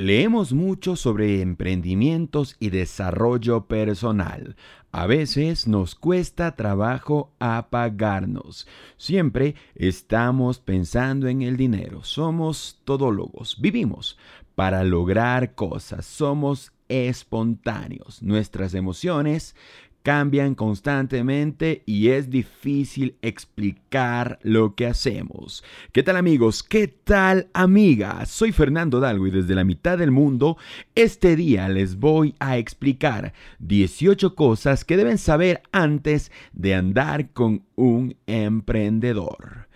Leemos mucho sobre emprendimientos y desarrollo personal. A veces nos cuesta trabajo apagarnos. Siempre estamos pensando en el dinero. Somos todólogos. Vivimos para lograr cosas. Somos espontáneos. Nuestras emociones cambian constantemente y es difícil explicar lo que hacemos. ¿Qué tal amigos? ¿Qué tal amigas? Soy Fernando Dalgo y desde la mitad del mundo este día les voy a explicar 18 cosas que deben saber antes de andar con un emprendedor.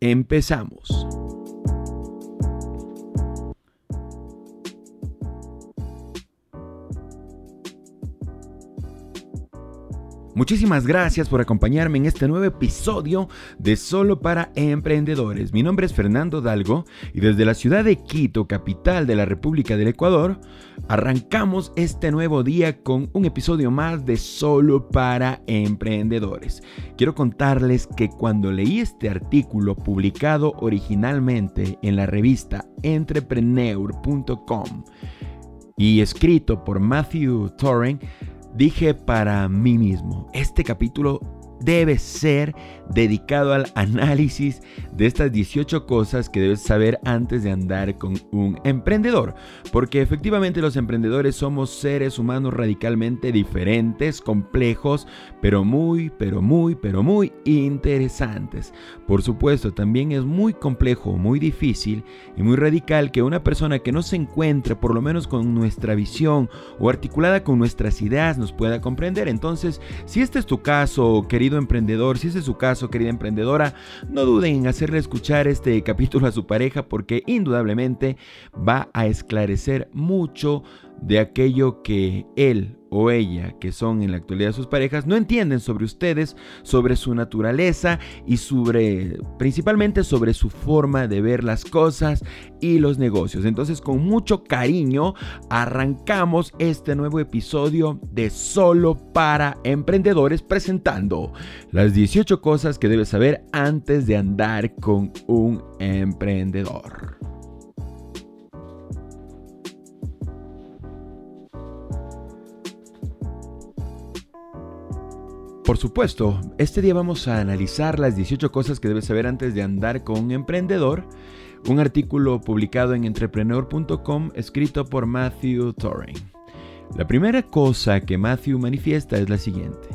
Empezamos. Muchísimas gracias por acompañarme en este nuevo episodio de Solo para Emprendedores. Mi nombre es Fernando Dalgo y desde la ciudad de Quito, capital de la República del Ecuador, arrancamos este nuevo día con un episodio más de Solo para Emprendedores. Quiero contarles que cuando leí este artículo publicado originalmente en la revista entrepreneur.com y escrito por Matthew Torren, dije para mí mismo, este capítulo debe ser dedicado al análisis de estas 18 cosas que debes saber antes de andar con un emprendedor. Porque efectivamente los emprendedores somos seres humanos radicalmente diferentes, complejos, pero muy, pero muy, pero muy interesantes. Por supuesto, también es muy complejo, muy difícil y muy radical que una persona que no se encuentre por lo menos con nuestra visión o articulada con nuestras ideas nos pueda comprender. Entonces, si este es tu caso, querido emprendedor, si ese es su caso, querida emprendedora, no duden en hacerle escuchar este capítulo a su pareja porque indudablemente va a esclarecer mucho de aquello que él o ella, que son en la actualidad sus parejas, no entienden sobre ustedes, sobre su naturaleza y sobre, principalmente sobre su forma de ver las cosas y los negocios. Entonces, con mucho cariño, arrancamos este nuevo episodio de Solo para Emprendedores presentando las 18 cosas que debes saber antes de andar con un emprendedor. Por supuesto, este día vamos a analizar las 18 cosas que debes saber antes de andar con un emprendedor, un artículo publicado en entrepreneur.com escrito por Matthew Torring. La primera cosa que Matthew manifiesta es la siguiente.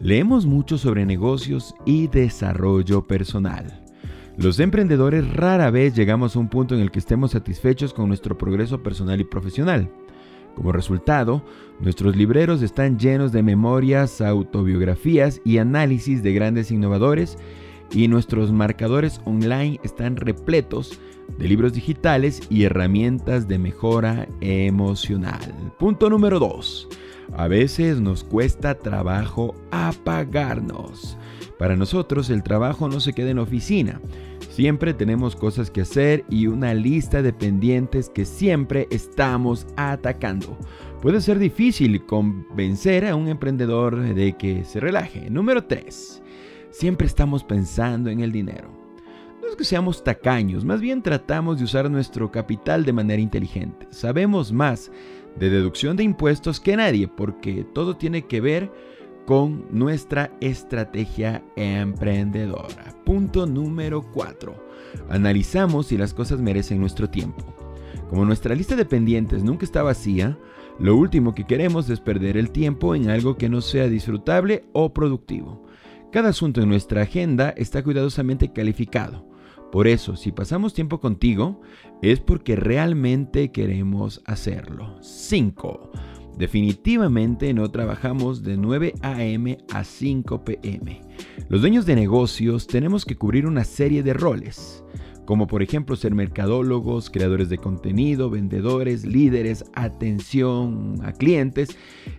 Leemos mucho sobre negocios y desarrollo personal. Los emprendedores rara vez llegamos a un punto en el que estemos satisfechos con nuestro progreso personal y profesional. Como resultado, nuestros libreros están llenos de memorias, autobiografías y análisis de grandes innovadores y nuestros marcadores online están repletos de libros digitales y herramientas de mejora emocional. Punto número 2. A veces nos cuesta trabajo apagarnos. Para nosotros el trabajo no se queda en oficina. Siempre tenemos cosas que hacer y una lista de pendientes que siempre estamos atacando. Puede ser difícil convencer a un emprendedor de que se relaje. Número 3. Siempre estamos pensando en el dinero. No es que seamos tacaños, más bien tratamos de usar nuestro capital de manera inteligente. Sabemos más de deducción de impuestos que nadie porque todo tiene que ver con nuestra estrategia emprendedora. Punto número 4. Analizamos si las cosas merecen nuestro tiempo. Como nuestra lista de pendientes nunca está vacía, lo último que queremos es perder el tiempo en algo que no sea disfrutable o productivo. Cada asunto en nuestra agenda está cuidadosamente calificado. Por eso, si pasamos tiempo contigo, es porque realmente queremos hacerlo. 5. Definitivamente no trabajamos de 9 a.m. a 5 p.m. Los dueños de negocios tenemos que cubrir una serie de roles, como por ejemplo ser mercadólogos, creadores de contenido, vendedores, líderes, atención a clientes,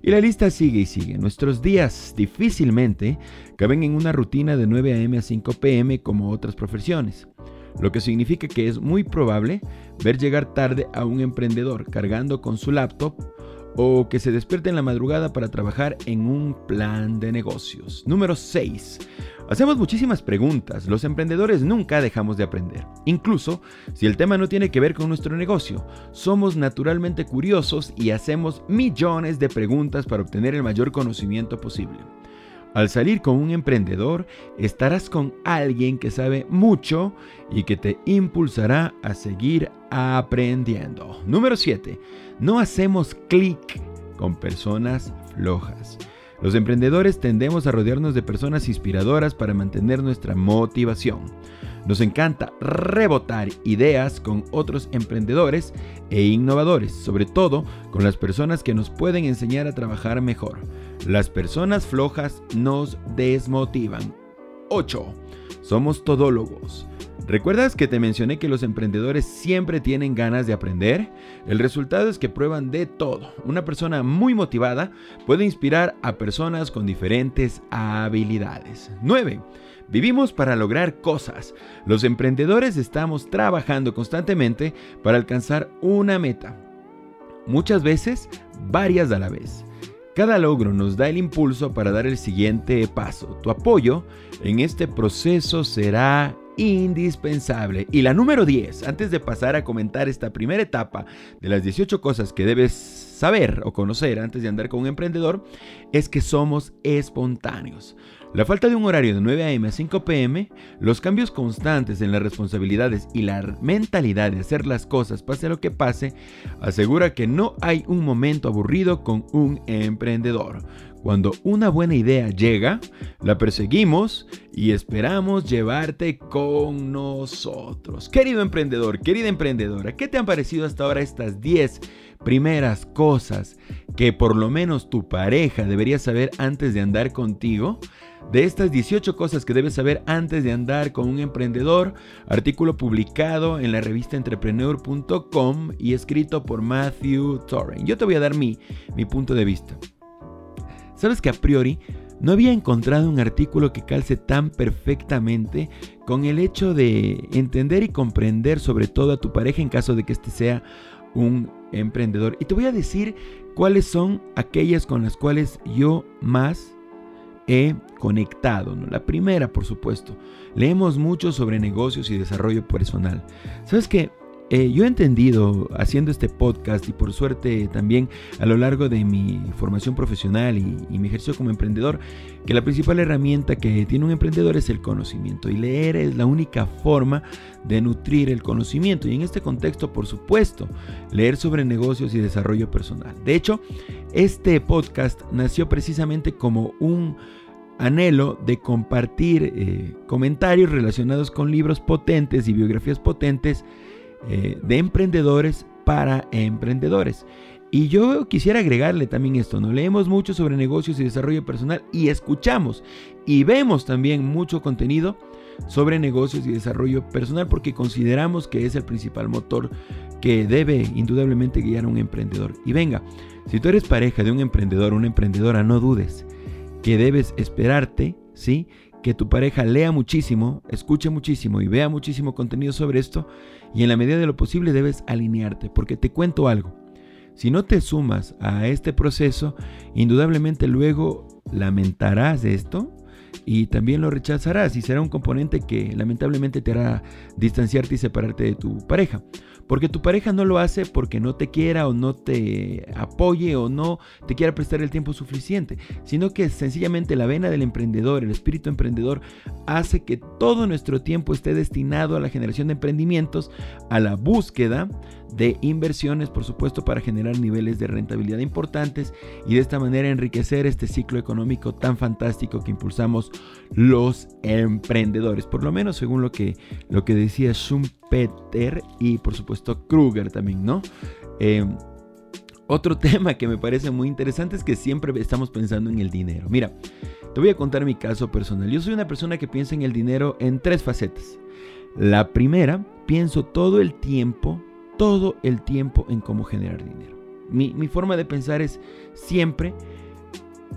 y la lista sigue y sigue. Nuestros días difícilmente caben en una rutina de 9 a.m. a 5 p.m. como otras profesiones lo que significa que es muy probable ver llegar tarde a un emprendedor cargando con su laptop o que se despierte en la madrugada para trabajar en un plan de negocios. Número 6. Hacemos muchísimas preguntas, los emprendedores nunca dejamos de aprender. Incluso si el tema no tiene que ver con nuestro negocio, somos naturalmente curiosos y hacemos millones de preguntas para obtener el mayor conocimiento posible. Al salir con un emprendedor, estarás con alguien que sabe mucho y que te impulsará a seguir aprendiendo. Número 7. No hacemos clic con personas flojas. Los emprendedores tendemos a rodearnos de personas inspiradoras para mantener nuestra motivación. Nos encanta rebotar ideas con otros emprendedores e innovadores, sobre todo con las personas que nos pueden enseñar a trabajar mejor. Las personas flojas nos desmotivan. 8. Somos todólogos. ¿Recuerdas que te mencioné que los emprendedores siempre tienen ganas de aprender? El resultado es que prueban de todo. Una persona muy motivada puede inspirar a personas con diferentes habilidades. 9. Vivimos para lograr cosas. Los emprendedores estamos trabajando constantemente para alcanzar una meta. Muchas veces, varias a la vez. Cada logro nos da el impulso para dar el siguiente paso. Tu apoyo en este proceso será indispensable. Y la número 10, antes de pasar a comentar esta primera etapa de las 18 cosas que debes saber o conocer antes de andar con un emprendedor, es que somos espontáneos. La falta de un horario de 9 a.m. a 5 p.m., los cambios constantes en las responsabilidades y la mentalidad de hacer las cosas pase lo que pase, asegura que no hay un momento aburrido con un emprendedor. Cuando una buena idea llega, la perseguimos y esperamos llevarte con nosotros. Querido emprendedor, querida emprendedora, ¿qué te han parecido hasta ahora estas 10 primeras cosas que por lo menos tu pareja debería saber antes de andar contigo? De estas 18 cosas que debes saber antes de andar con un emprendedor, artículo publicado en la revista entrepreneur.com y escrito por Matthew Torren. Yo te voy a dar mi, mi punto de vista. Sabes que a priori no había encontrado un artículo que calce tan perfectamente con el hecho de entender y comprender sobre todo a tu pareja en caso de que éste sea un emprendedor. Y te voy a decir cuáles son aquellas con las cuales yo más he conectado. La primera, por supuesto, leemos mucho sobre negocios y desarrollo personal. ¿Sabes qué? Eh, yo he entendido haciendo este podcast y por suerte también a lo largo de mi formación profesional y, mi ejercicio como emprendedor, que la principal herramienta que tiene un emprendedor es el conocimiento y leer es la única forma de nutrir el conocimiento y en este contexto por supuesto leer sobre negocios y desarrollo personal. De hecho, este podcast nació precisamente como un anhelo de compartir eh, comentarios relacionados con libros potentes y biografías potentes eh, de emprendedores para emprendedores. Y yo quisiera agregarle también esto, ¿no? Leemos mucho sobre negocios y desarrollo personal y escuchamos y vemos también mucho contenido sobre negocios y desarrollo personal porque consideramos que es el principal motor que debe indudablemente guiar a un emprendedor. Y venga, si tú eres pareja de un emprendedor, una emprendedora, no dudes que debes esperarte, ¿sí? Que tu pareja lea muchísimo, escuche muchísimo y vea muchísimo contenido sobre esto y en la medida de lo posible debes alinearte, porque te cuento algo. Si no te sumas a este proceso, indudablemente luego lamentarás esto y también lo rechazarás y será un componente que lamentablemente te hará distanciarte y separarte de tu pareja. Porque tu pareja no lo hace porque no te quiera o no te apoye o no te quiera prestar el tiempo suficiente, sino que sencillamente la vena del emprendedor, el espíritu emprendedor, hace que todo nuestro tiempo esté destinado a la generación de emprendimientos, a la búsqueda de inversiones, por supuesto, para generar niveles de rentabilidad importantes y de esta manera enriquecer este ciclo económico tan fantástico que impulsamos los emprendedores, por lo menos según lo que, lo que decía Schumpeter y por supuesto Kruger también, ¿no? Eh, otro tema que me parece muy interesante es que siempre estamos pensando en el dinero. Mira, te voy a contar mi caso personal. Yo soy una persona que piensa en el dinero en tres facetas. La primera, pienso todo el tiempo todo el tiempo en cómo generar dinero. Mi, forma de pensar es siempre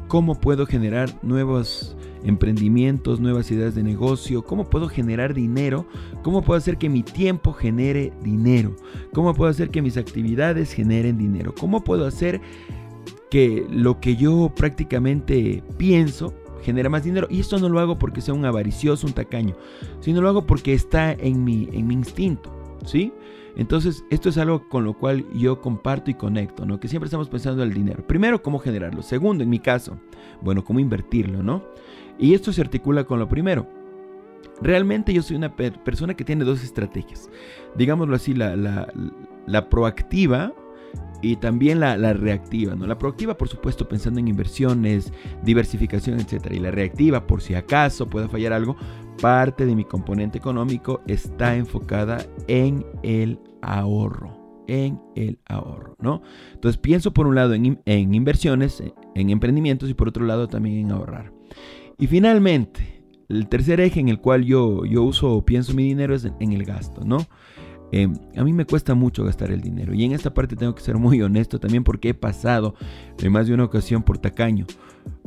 cómo puedo generar nuevos emprendimientos, nuevas ideas de negocio, cómo puedo generar dinero, cómo puedo hacer que mi tiempo genere dinero, cómo puedo hacer que mis actividades generen dinero, cómo puedo hacer que lo que yo prácticamente pienso genera más dinero. Y esto no lo hago porque sea un avaricioso, un tacaño, sino lo hago porque está en mi, en mi instinto, ¿sí? Entonces, esto es algo con lo cual yo comparto y conecto, ¿no? Que siempre estamos pensando en el dinero. Primero, cómo generarlo. Segundo, en mi caso, bueno, cómo invertirlo, ¿no? Y esto se articula con lo primero. Realmente yo soy una persona que tiene dos estrategias. Digámoslo así, la, la, la proactiva y también la, reactiva, ¿no? La proactiva, por supuesto, pensando en inversiones, diversificación, etc. Y la reactiva, por si acaso pueda fallar algo, parte de mi componente económico está enfocada en el ahorro. En el ahorro, ¿no? Entonces pienso por un lado en, en inversiones, en emprendimientos y por otro lado también en ahorrar. Y finalmente, el tercer eje en el cual yo, yo uso o pienso mi dinero es en el gasto, ¿no? Eh, a mí me cuesta mucho gastar el dinero y en esta parte tengo que ser muy honesto también porque he pasado en más de una ocasión por tacaño.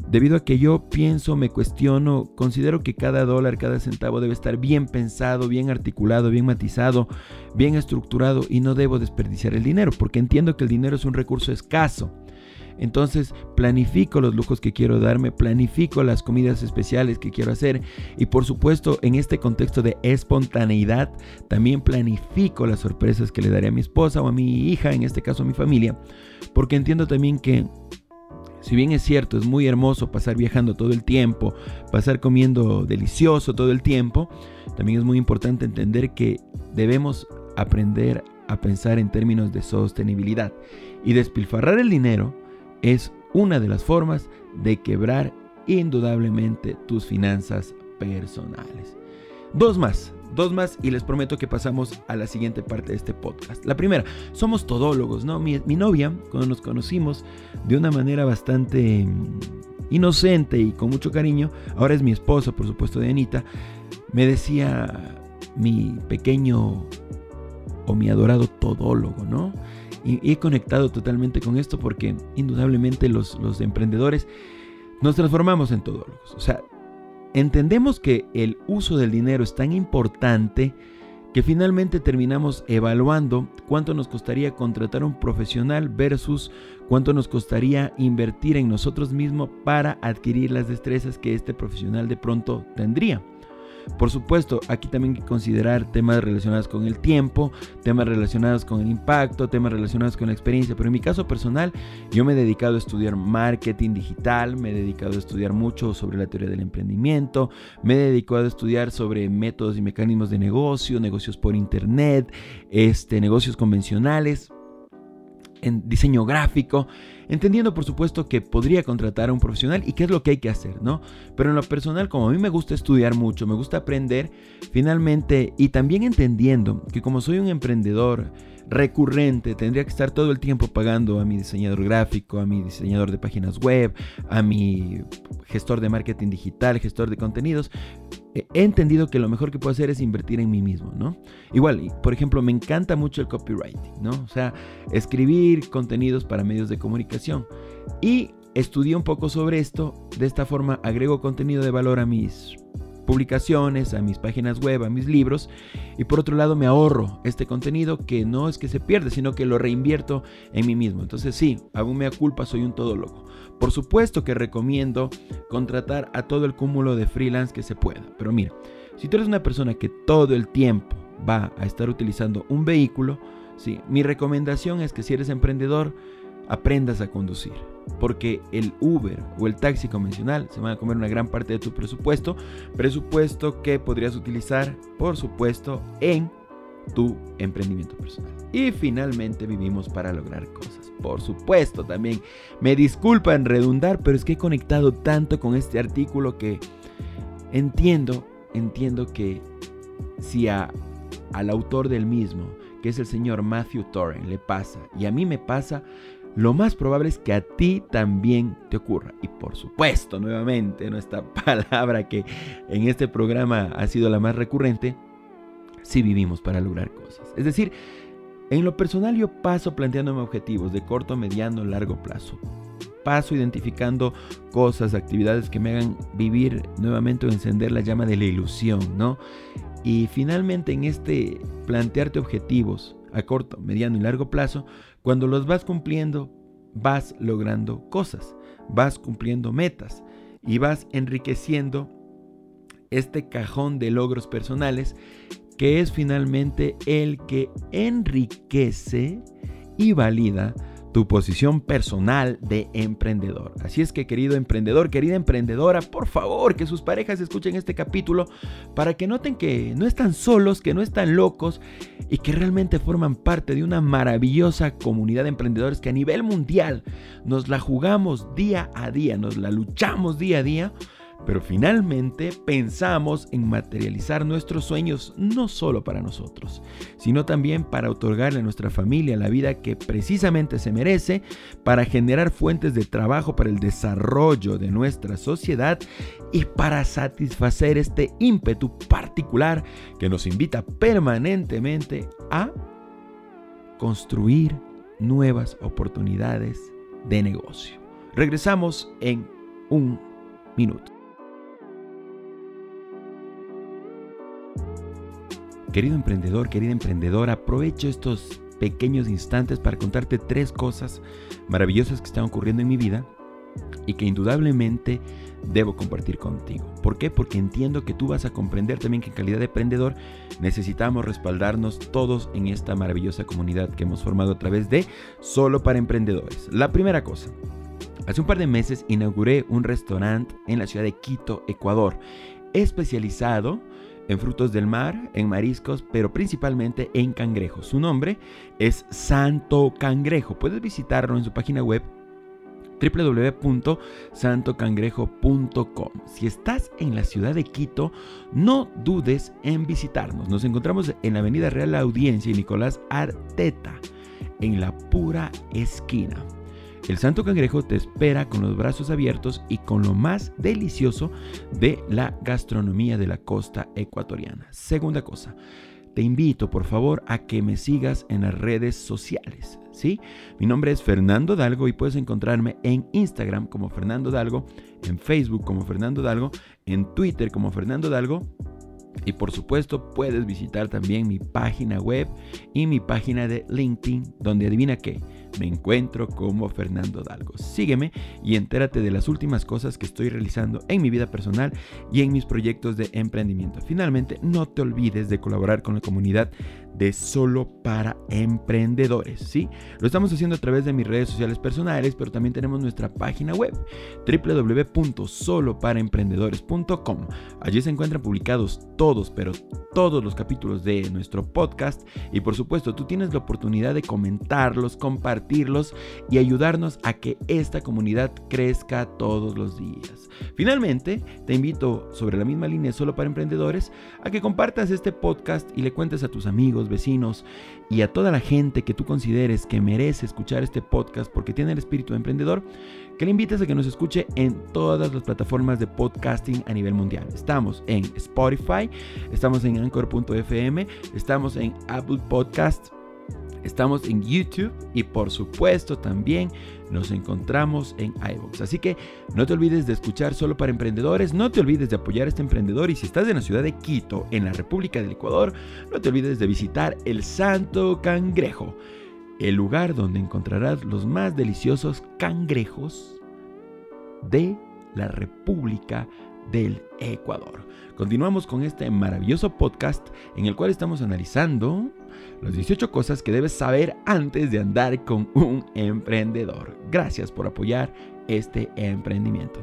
Debido a que yo pienso, me cuestiono, considero que cada dólar, cada centavo debe estar bien pensado, bien articulado, bien matizado, bien estructurado y no debo desperdiciar el dinero porque entiendo que el dinero es un recurso escaso entonces planifico los lujos que quiero darme, planifico las comidas especiales que quiero hacer y por supuesto en este contexto de espontaneidad también planifico las sorpresas que le daré a mi esposa o a mi hija, en este caso a mi familia, porque entiendo también que si bien es cierto, es muy hermoso pasar viajando todo el tiempo, pasar comiendo delicioso todo el tiempo, también es muy importante entender que debemos aprender a pensar en términos de sostenibilidad. Y despilfarrar el dinero es una de las formas de quebrar indudablemente tus finanzas personales. Dos más, dos más y les prometo que pasamos a la siguiente parte de este podcast. La primera, somos todólogos, ¿no? Mi, novia, cuando nos conocimos de una manera bastante mm, inocente y con mucho cariño, ahora es mi esposa, por supuesto, de Anita, me decía mi pequeño o mi adorado todólogo, ¿no? Y, he conectado totalmente con esto porque indudablemente los, los emprendedores nos transformamos en todólogos. O sea, entendemos que el uso del dinero es tan importante que finalmente terminamos evaluando cuánto nos costaría contratar un profesional versus cuánto nos costaría invertir en nosotros mismos para adquirir las destrezas que este profesional de pronto tendría. Por supuesto, aquí también hay que considerar temas relacionados con el tiempo, temas relacionados con el impacto, temas relacionados con la experiencia. Pero en mi caso personal, yo me he dedicado a estudiar marketing digital, me he dedicado a estudiar mucho sobre la teoría del emprendimiento, me he dedicado a estudiar sobre métodos y mecanismos de negocio, negocios por internet, este, negocios convencionales en diseño gráfico, entendiendo por supuesto que podría contratar a un profesional y qué es lo que hay que hacer, ¿no? Pero en lo personal, como a mí me gusta estudiar mucho, me gusta aprender, finalmente, y también entendiendo que como soy un emprendedor, recurrente, tendría que estar todo el tiempo pagando a mi diseñador gráfico, a mi diseñador de páginas web, a mi gestor de marketing digital, gestor de contenidos, he entendido que lo mejor que puedo hacer es invertir en mí mismo, ¿no? Igual, por ejemplo, me encanta mucho el copywriting, ¿no? O sea, escribir contenidos para medios de comunicación. Y estudié un poco sobre esto, de esta forma agrego contenido de valor a mis publicaciones, a mis páginas web, a mis libros. Y por otro lado me ahorro este contenido que no es que se pierde, sino que lo reinvierto en mí mismo. Entonces sí, hago mea culpa, soy un todo loco. Por supuesto que recomiendo contratar a todo el cúmulo de freelance que se pueda. Pero mira, si tú eres una persona que todo el tiempo va a estar utilizando un vehículo, sí, mi recomendación es que si eres emprendedor, aprendas a conducir porque el Uber o el taxi convencional se van a comer una gran parte de tu presupuesto, presupuesto que podrías utilizar, por supuesto, en tu emprendimiento personal. Y finalmente vivimos para lograr cosas. Por supuesto, también me disculpa en redundar, pero es que he conectado tanto con este artículo que entiendo, entiendo que si a, al autor del mismo, que es el señor Matthew Torren, le pasa, y a mí me pasa, lo más probable es que a ti también te ocurra. Y por supuesto, nuevamente, nuestra palabra que en este programa ha sido la más recurrente, si vivimos para lograr cosas. Es decir, en lo personal yo paso planteándome objetivos de corto, mediano, largo plazo. Paso identificando cosas, actividades que me hagan vivir nuevamente o encender la llama de la ilusión, ¿no? Y finalmente en este plantearte objetivos a corto, mediano y largo plazo, cuando los vas cumpliendo, vas logrando cosas, vas cumpliendo metas y vas enriqueciendo este cajón de logros personales que es finalmente el que enriquece y valida tu posición personal de emprendedor. Así es que querido emprendedor, querida emprendedora, por favor que sus parejas escuchen este capítulo para que noten que no están solos, que no están locos y que realmente forman parte de una maravillosa comunidad de emprendedores que a nivel mundial nos la jugamos día a día, nos la luchamos día a día pero finalmente pensamos en materializar nuestros sueños no solo para nosotros, sino también para otorgarle a nuestra familia la vida que precisamente se merece, para generar fuentes de trabajo para el desarrollo de nuestra sociedad y para satisfacer este ímpetu particular que nos invita permanentemente a construir nuevas oportunidades de negocio. Regresamos en un minuto. Querido emprendedor, querida emprendedora, aprovecho estos pequeños instantes para contarte tres cosas maravillosas que están ocurriendo en mi vida y que indudablemente debo compartir contigo. ¿Por qué? Porque entiendo que tú vas a comprender también que en calidad de emprendedor necesitamos respaldarnos todos en esta maravillosa comunidad que hemos formado a través de Solo para Emprendedores. La primera cosa. Hace un par de meses inauguré un restaurante en la ciudad de Quito, Ecuador, especializado en frutos del mar, en mariscos, pero principalmente en cangrejos. Su nombre es Santo Cangrejo. Puedes visitarlo en su página web www.santocangrejo.com. Si estás en la ciudad de Quito, no dudes en visitarnos. Nos encontramos en la Avenida Real Audiencia y Nicolás Arteta, en la pura esquina. El Santo Cangrejo te espera con los brazos abiertos y con lo más delicioso de la gastronomía de la costa ecuatoriana. Segunda cosa, te invito por favor a que me sigas en las redes sociales. ¿sí? Mi nombre es Fernando Dalgo y puedes encontrarme en Instagram como Fernando Dalgo, en Facebook como Fernando Dalgo, en Twitter como Fernando Dalgo y por supuesto puedes visitar también mi página web y mi página de LinkedIn, donde adivina qué, me encuentro como Fernando Dalgo. Sígueme y entérate de las últimas cosas que estoy realizando en mi vida personal y en mis proyectos de emprendimiento. Finalmente, no te olvides de colaborar con la comunidad de solo para emprendedores, ¿sí? Lo estamos haciendo a través de mis redes sociales personales, pero también tenemos nuestra página web www.soloparaemprendedores.com. Allí se encuentran publicados todos, pero todos los capítulos de nuestro podcast y por supuesto tú tienes la oportunidad de comentarlos, compartirlos y ayudarnos a que esta comunidad crezca todos los días. Finalmente, te invito sobre la misma línea solo para emprendedores a que compartas este podcast y le cuentes a tus amigos, vecinos y a toda la gente que tú consideres que merece escuchar este podcast porque tiene el espíritu de emprendedor, que le invites a que nos escuche en todas las plataformas de podcasting a nivel mundial. Estamos en Spotify, estamos en Anchor.fm, estamos en Apple Podcasts Estamos en YouTube y por supuesto también nos encontramos en iVoox. Así que no te olvides de escuchar solo para emprendedores, no te olvides de apoyar a este emprendedor y si estás en la ciudad de Quito, en la República del Ecuador, no te olvides de visitar el Santo Cangrejo, el lugar donde encontrarás los más deliciosos cangrejos de la República del Ecuador. Continuamos con este maravilloso podcast en el cual estamos analizando las 18 cosas que debes saber antes de andar con un emprendedor. Gracias por apoyar este emprendimiento.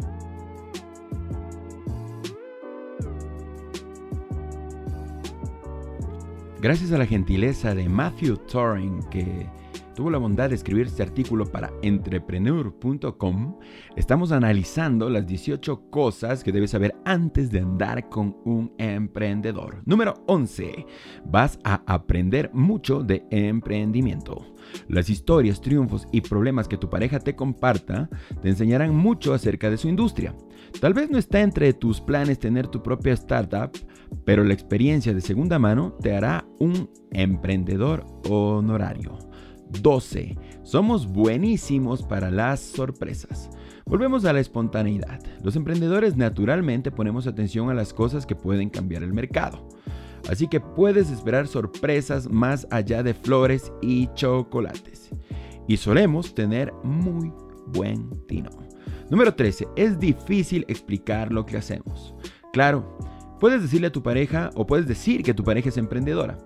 Gracias a la gentileza de Matthew Turing que tuvo la bondad de escribir este artículo para entrepreneur.com, estamos analizando las 18 cosas que debes saber antes de andar con un emprendedor. Número 11. Vas a aprender mucho de emprendimiento. Las historias, triunfos y problemas que tu pareja te comparta te enseñarán mucho acerca de su industria. Tal vez no está entre tus planes tener tu propia startup, pero la experiencia de segunda mano te hará un emprendedor honorario. 12. Somos buenísimos para las sorpresas. Volvemos a la espontaneidad. Los emprendedores naturalmente ponemos atención a las cosas que pueden cambiar el mercado. Así que puedes esperar sorpresas más allá de flores y chocolates. y solemos tener muy buen tino. Número 13. Es difícil explicar lo que hacemos. Claro, puedes decirle a tu pareja o puedes decir que tu pareja es emprendedora,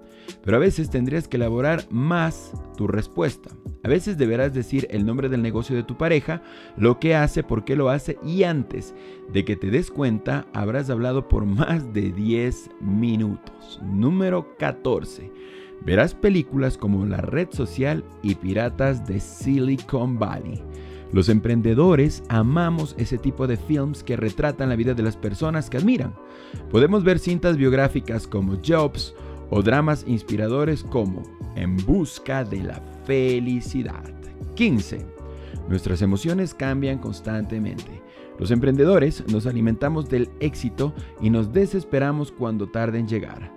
pero a veces tendrías que elaborar más tu respuesta. A veces deberás decir el nombre del negocio de tu pareja, lo que hace, por qué lo hace y antes de que te des cuenta habrás hablado por más de 10 minutos. Número 14. Verás películas como La Red Social y Piratas de Silicon Valley. Los emprendedores amamos ese tipo de films que retratan la vida de las personas que admiran. Podemos ver cintas biográficas como Jobs o dramas inspiradores como En Busca de la Felicidad. 15. Nuestras emociones cambian constantemente. Los emprendedores nos alimentamos del éxito y nos desesperamos cuando tarde en llegar.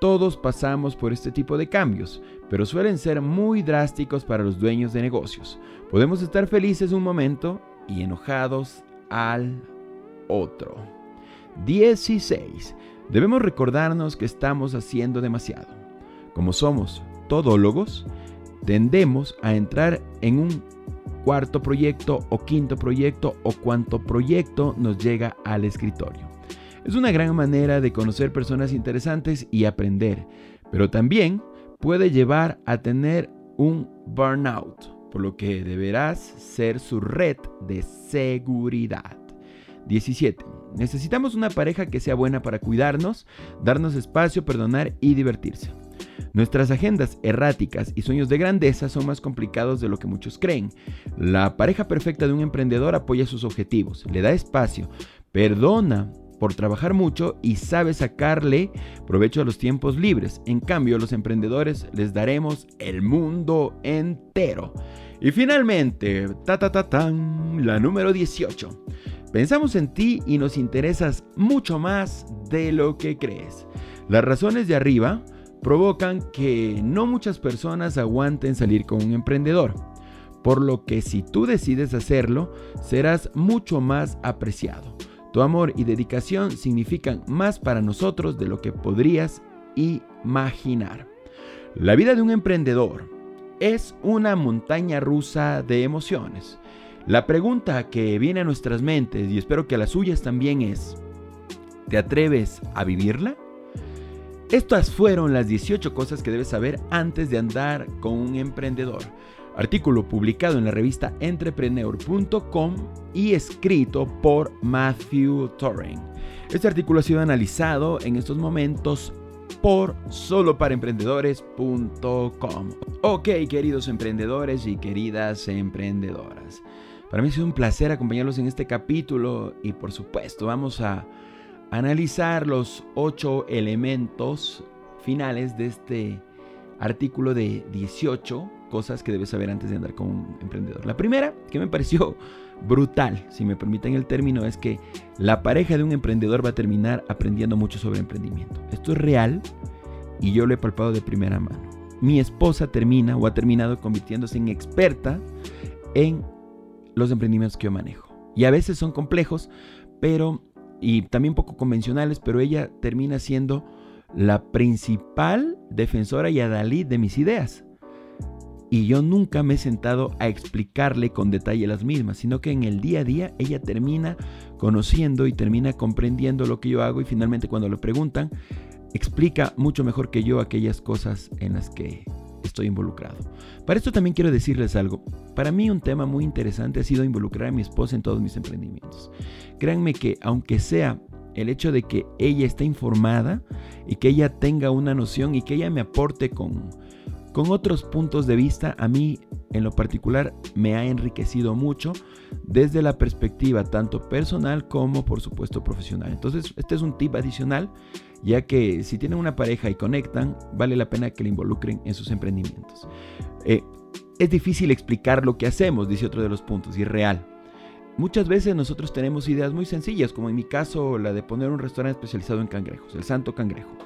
Todos pasamos por este tipo de cambios, pero suelen ser muy drásticos para los dueños de negocios. Podemos estar felices un momento y enojados al otro. 16. Debemos recordarnos que estamos haciendo demasiado. Como somos todólogos, tendemos a entrar en un cuarto proyecto o quinto proyecto o cuanto proyecto nos llega al escritorio. Es una gran manera de conocer personas interesantes y aprender, pero también puede llevar a tener un burnout, por lo que deberás ser su red de seguridad. 17. Necesitamos una pareja que sea buena para cuidarnos, darnos espacio, perdonar y divertirse. Nuestras agendas erráticas y sueños de grandeza son más complicados de lo que muchos creen. La pareja perfecta de un emprendedor apoya sus objetivos, le da espacio, perdona por trabajar mucho y sabe sacarle provecho a los tiempos libres. En cambio, los emprendedores les daremos el mundo entero. Y finalmente, ta ta ta tan, la número 18. Pensamos en ti y nos interesas mucho más de lo que crees. Las razones de arriba provocan que no muchas personas aguanten salir con un emprendedor, por lo que si tú decides hacerlo, serás mucho más apreciado. Tu amor y dedicación significan más para nosotros de lo que podrías imaginar. La vida de un emprendedor es una montaña rusa de emociones. La pregunta que viene a nuestras mentes, y espero que a las suyas también es, ¿te atreves a vivirla? Estas fueron las 18 cosas que debes saber antes de andar con un emprendedor. Artículo publicado en la revista entrepreneur.com y escrito por Matthew Torring. Este artículo ha sido analizado en estos momentos por soloparaemprendedores.com. Ok, queridos emprendedores y queridas emprendedoras. Para mí ha sido un placer acompañarlos en este capítulo y por supuesto vamos a analizar los ocho elementos finales de este artículo de 18 cosas que debes saber antes de andar con un emprendedor. La primera, que me pareció brutal, si me permiten el término, es que la pareja de un emprendedor va a terminar aprendiendo mucho sobre emprendimiento. Esto es real y yo lo he palpado de primera mano. Mi esposa termina o ha terminado convirtiéndose en experta en los emprendimientos que yo manejo. Y a veces son complejos, pero y también poco convencionales, pero ella termina siendo la principal defensora y adalid de mis ideas. Y yo nunca me he sentado a explicarle con detalle las mismas, sino que en el día a día ella termina conociendo y termina comprendiendo lo que yo hago y finalmente cuando le preguntan, explica mucho mejor que yo aquellas cosas en las que estoy involucrado. Para esto también quiero decirles algo. Para mí un tema muy interesante ha sido involucrar a mi esposa en todos mis emprendimientos. Créanme que aunque sea el hecho de que ella esté informada y que ella tenga una noción y que ella me aporte con con otros puntos de vista, a mí en lo particular me ha enriquecido mucho desde la perspectiva tanto personal como por supuesto profesional. Entonces, este es un tip adicional, ya que si tienen una pareja y conectan, vale la pena que le involucren en sus emprendimientos. Eh, es difícil explicar lo que hacemos, dice otro de los puntos, y real. Muchas veces nosotros tenemos ideas muy sencillas, como en mi caso la de poner un restaurante especializado en cangrejos, el Santo Cangrejo.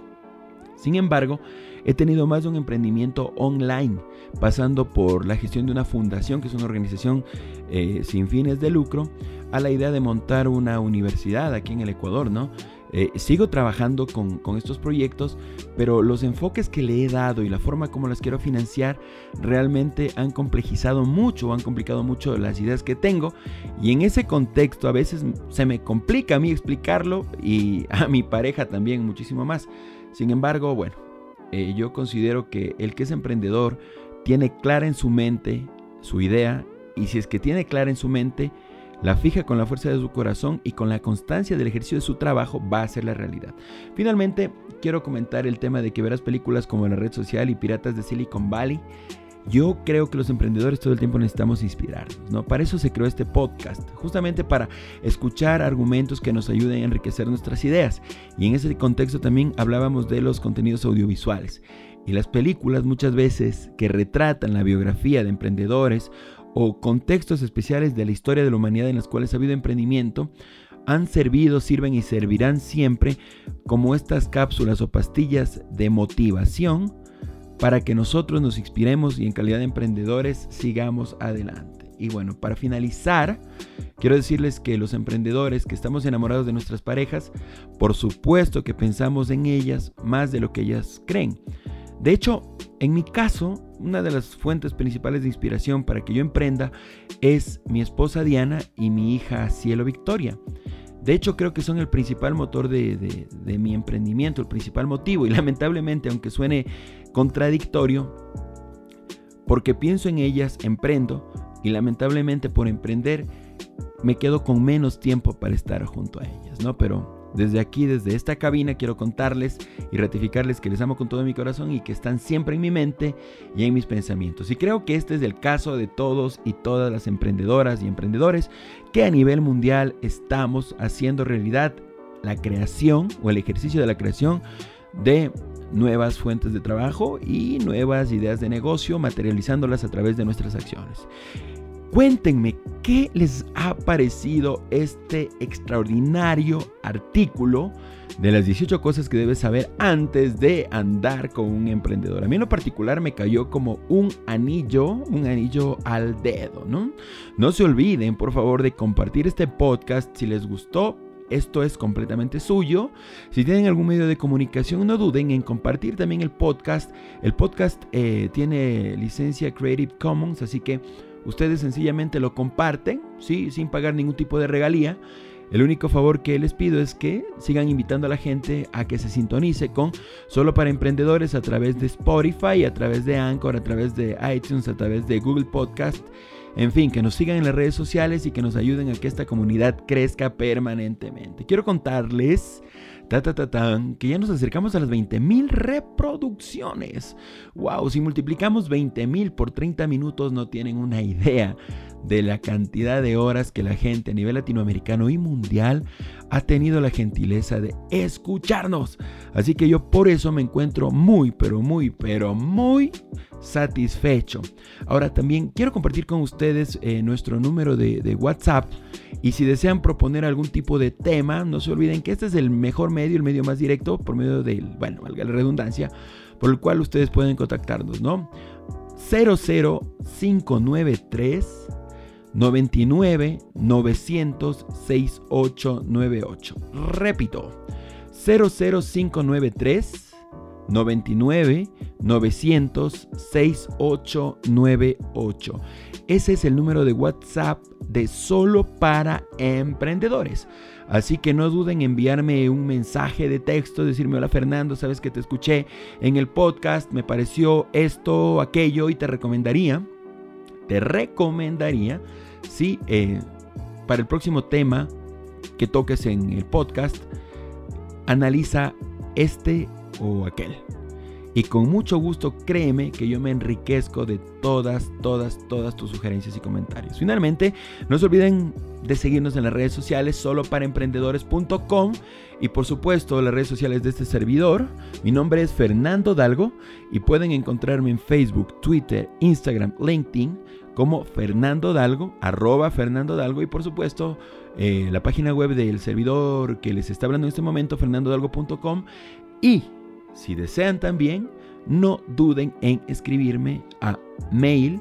Sin embargo, he tenido más de un emprendimiento online, pasando por la gestión de una fundación, que es una organización eh, sin fines de lucro, a la idea de montar una universidad aquí en el Ecuador, ¿no? Eh, sigo trabajando con, estos proyectos, pero los enfoques que le he dado y la forma como las quiero financiar realmente han complejizado mucho, han complicado mucho las ideas que tengo. Y en ese contexto a veces se me complica a mí explicarlo y a mi pareja también muchísimo más. Sin embargo, bueno, eh, yo considero que el que es emprendedor tiene clara en su mente su idea y si es que tiene clara en su mente, la fija con la fuerza de su corazón y con la constancia del ejercicio de su trabajo va a ser la realidad. Finalmente, quiero comentar el tema de que verás películas como La Red Social y Piratas de Silicon Valley. Yo creo que los emprendedores todo el tiempo necesitamos inspirarnos, ¿no? Para eso se creó este podcast, justamente para escuchar argumentos que nos ayuden a enriquecer nuestras ideas. Y en ese contexto también hablábamos de los contenidos audiovisuales. Y las películas muchas veces que retratan la biografía de emprendedores o contextos especiales de la historia de la humanidad en las cuales ha habido emprendimiento, han servido, sirven y servirán siempre como estas cápsulas o pastillas de motivación para que nosotros nos inspiremos y en calidad de emprendedores sigamos adelante. Y bueno, para finalizar, quiero decirles que los emprendedores que estamos enamorados de nuestras parejas, por supuesto que pensamos en ellas más de lo que ellas creen. De hecho, en mi caso, una de las fuentes principales de inspiración para que yo emprenda es mi esposa Diana y mi hija Cielo Victoria. De hecho, creo que son el principal motor de, mi emprendimiento, el principal motivo. Y lamentablemente, aunque suene contradictorio, porque pienso en ellas, emprendo. Y lamentablemente por emprender, me quedo con menos tiempo para estar junto a ellas, ¿no? Pero desde aquí, desde esta cabina, quiero contarles y ratificarles que les amo con todo mi corazón y que están siempre en mi mente y en mis pensamientos. Y creo que este es el caso de todos y todas las emprendedoras y emprendedores que a nivel mundial estamos haciendo realidad la creación o el ejercicio de la creación de nuevas fuentes de trabajo y nuevas ideas de negocio, materializándolas a través de nuestras acciones. Cuéntenme qué les ha parecido este extraordinario artículo de las 18 cosas que debes saber antes de andar con un emprendedor. A mí en lo particular me cayó como un anillo, un anillo al dedo, ¿no? No se olviden, por favor, de compartir este podcast si les gustó. Esto es completamente suyo. Si tienen algún medio de comunicación, no duden en compartir también el podcast. El podcast eh, tiene licencia Creative Commons, así que Ustedes sencillamente lo comparten, ¿sí? sin pagar ningún tipo de regalía. El único favor que les pido es que sigan invitando a la gente a que se sintonice con Solo para Emprendedores a través de Spotify, a través de Anchor, a través de iTunes, a través de Google Podcast. En fin, que nos sigan en las redes sociales y que nos ayuden a que esta comunidad crezca permanentemente. Quiero contarles ta, ta, ta, que ya nos acercamos a las 20.000 reproducciones. ¡Wow! Si multiplicamos 20.000 por 30 minutos no tienen una idea de la cantidad de horas que la gente a nivel latinoamericano y mundial ha tenido la gentileza de escucharnos. Así que yo por eso me encuentro muy, pero muy, pero muy satisfecho. Ahora también quiero compartir con ustedes eh, nuestro número de, WhatsApp y si desean proponer algún tipo de tema, no se olviden que este es el mejor medio, el medio más directo por medio del, bueno, valga la redundancia, por el cual ustedes pueden contactarnos, ¿no? 00593 99 900 6898. Repito, 00593 99 900 6898. Ese es el número de WhatsApp de solo para emprendedores. Así que no duden en enviarme un mensaje de texto, decirme, hola Fernando, sabes que te escuché en el podcast, me pareció esto, aquello y te recomendaría, te recomendaría, sí, eh, para el próximo tema que toques en el podcast, analiza este o aquel. Y con mucho gusto créeme que yo me enriquezco de todas, todas, todas tus sugerencias y comentarios. Finalmente, no se olviden de seguirnos en las redes sociales solo para emprendedores.com y por supuesto las redes sociales de este servidor. Mi nombre es Fernando Dalgo y pueden encontrarme en Facebook, Twitter, Instagram, LinkedIn como Fernando Dalgo, arroba Fernando Dalgo y por supuesto eh, la página web del servidor que les está hablando en este momento, fernandodalgo.com y si desean también, no duden en escribirme a mail.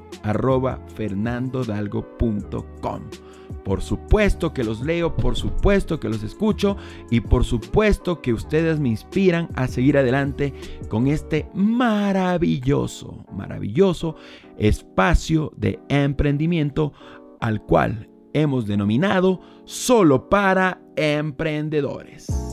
Por supuesto que los leo, por supuesto que los escucho y por supuesto que ustedes me inspiran a seguir adelante con este maravilloso, maravilloso espacio de emprendimiento al cual hemos denominado solo para emprendedores.